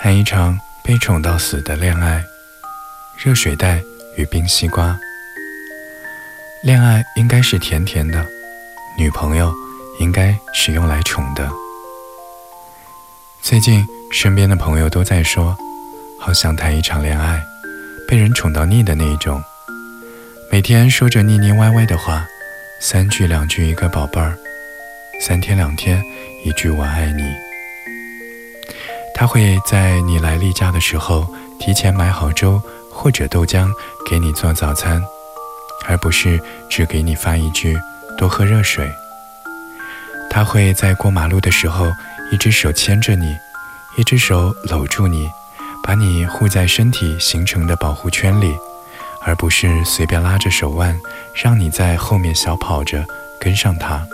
谈一场被宠到死的恋爱。热水袋与冰西瓜。恋爱应该是甜甜的，女朋友应该是用来宠的。最近身边的朋友都在说，好想谈一场恋爱，被人宠到腻的那一种。每天说着腻腻歪歪的话，三句两句一个宝贝儿，三天两天一句我爱你。他会在你来例假的时候提前买好粥。或者豆浆给你做早餐，而不是只给你发一句多喝热水。他会在过马路的时候，一只手牵着你，一只手搂住你，把你护在身体形成的保护圈里，而不是随便拉着手腕，让你在后面小跑着跟上他。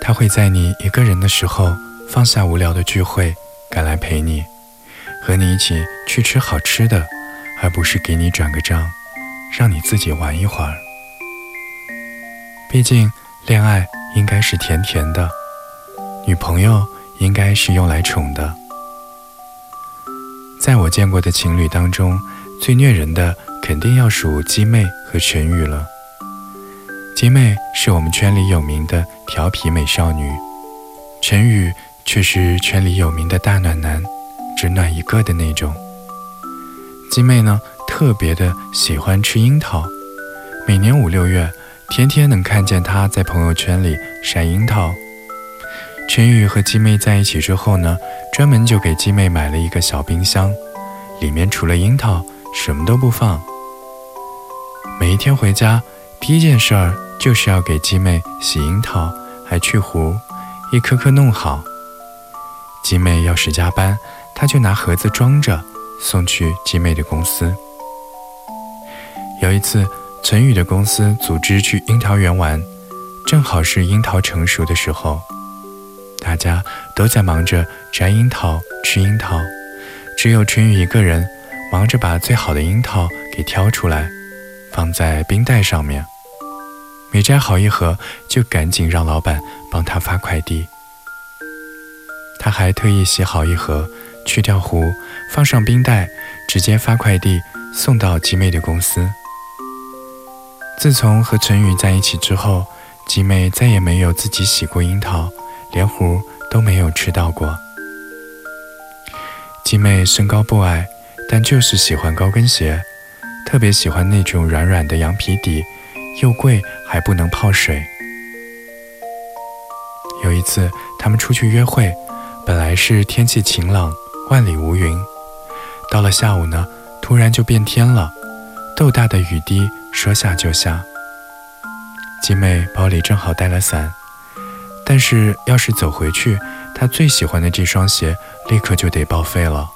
他会在你一个人的时候放下无聊的聚会，赶来陪你，和你一起去吃好吃的。而不是给你转个账，让你自己玩一会儿。毕竟，恋爱应该是甜甜的，女朋友应该是用来宠的。在我见过的情侣当中，最虐人的肯定要数鸡妹和陈宇了。鸡妹是我们圈里有名的调皮美少女，陈宇却是圈里有名的大暖男，只暖一个的那种。鸡妹呢，特别的喜欢吃樱桃，每年五六月，天天能看见她在朋友圈里晒樱桃。陈宇和鸡妹在一起之后呢，专门就给鸡妹买了一个小冰箱，里面除了樱桃，什么都不放。每一天回家，第一件事儿就是要给鸡妹洗樱桃，还去核，一颗颗弄好。集美要是加班，他就拿盒子装着。送去集美的公司。有一次，存宇的公司组织去樱桃园玩，正好是樱桃成熟的时候，大家都在忙着摘樱桃、吃樱桃，只有春雨一个人忙着把最好的樱桃给挑出来，放在冰袋上面。每摘好一盒，就赶紧让老板帮他发快递。他还特意洗好一盒。去掉核，放上冰袋，直接发快递送到吉妹的公司。自从和陈宇在一起之后，吉妹再也没有自己洗过樱桃，连核都没有吃到过。吉妹身高不矮，但就是喜欢高跟鞋，特别喜欢那种软软的羊皮底，又贵还不能泡水。有一次，他们出去约会，本来是天气晴朗。万里无云，到了下午呢，突然就变天了，豆大的雨滴说下就下。鸡妹包里正好带了伞，但是要是走回去，她最喜欢的这双鞋立刻就得报废了。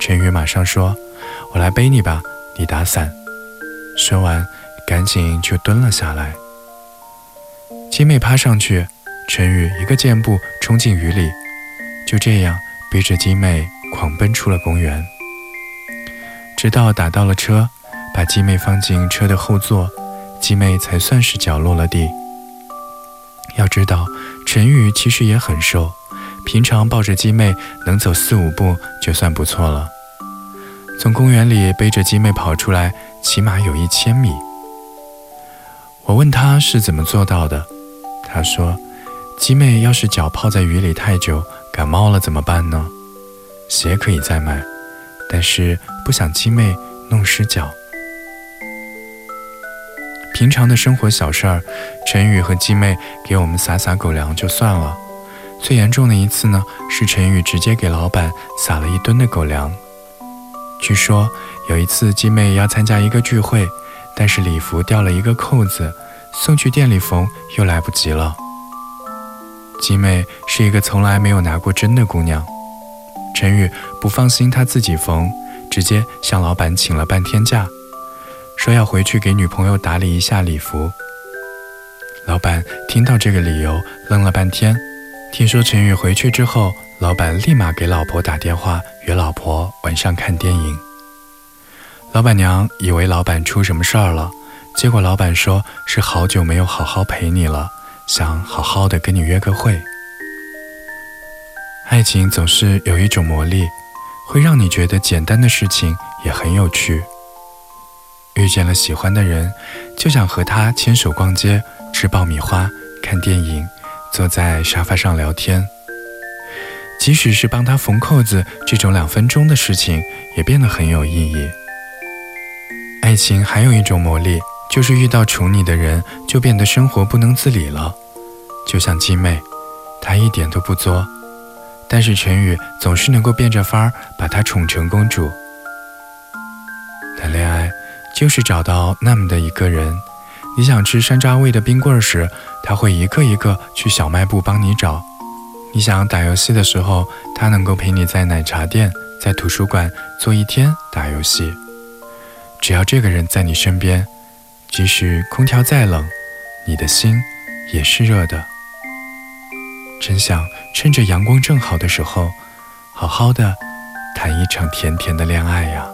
陈宇马上说：“我来背你吧，你打伞。”说完，赶紧就蹲了下来。鸡妹趴上去，陈宇一个箭步冲进雨里，就这样。逼着鸡妹狂奔出了公园，直到打到了车，把鸡妹放进车的后座，鸡妹才算是脚落了地。要知道，陈宇其实也很瘦，平常抱着鸡妹能走四五步就算不错了。从公园里背着鸡妹跑出来，起码有一千米。我问他是怎么做到的，他说：“鸡妹要是脚泡在雨里太久。”感冒了怎么办呢？鞋可以再买，但是不想鸡妹弄湿脚。平常的生活小事儿，陈宇和鸡妹给我们撒撒狗粮就算了。最严重的一次呢，是陈宇直接给老板撒了一吨的狗粮。据说有一次鸡妹要参加一个聚会，但是礼服掉了一个扣子，送去店里缝又来不及了。吉美是一个从来没有拿过针的姑娘，陈宇不放心她自己缝，直接向老板请了半天假，说要回去给女朋友打理一下礼服。老板听到这个理由，愣了半天。听说陈宇回去之后，老板立马给老婆打电话，约老婆晚上看电影。老板娘以为老板出什么事儿了，结果老板说是好久没有好好陪你了。想好好的跟你约个会。爱情总是有一种魔力，会让你觉得简单的事情也很有趣。遇见了喜欢的人，就想和他牵手逛街、吃爆米花、看电影，坐在沙发上聊天。即使是帮他缝扣子这种两分钟的事情，也变得很有意义。爱情还有一种魔力，就是遇到宠你的人，就变得生活不能自理了。就像鸡妹，她一点都不作，但是陈宇总是能够变着法儿把她宠成公主。谈恋爱就是找到那么的一个人，你想吃山楂味的冰棍儿时，他会一个一个去小卖部帮你找。你想打游戏的时候，他能够陪你在奶茶店、在图书馆坐一天打游戏。只要这个人在你身边，即使空调再冷，你的心也是热的。真想趁着阳光正好的时候，好好的谈一场甜甜的恋爱呀。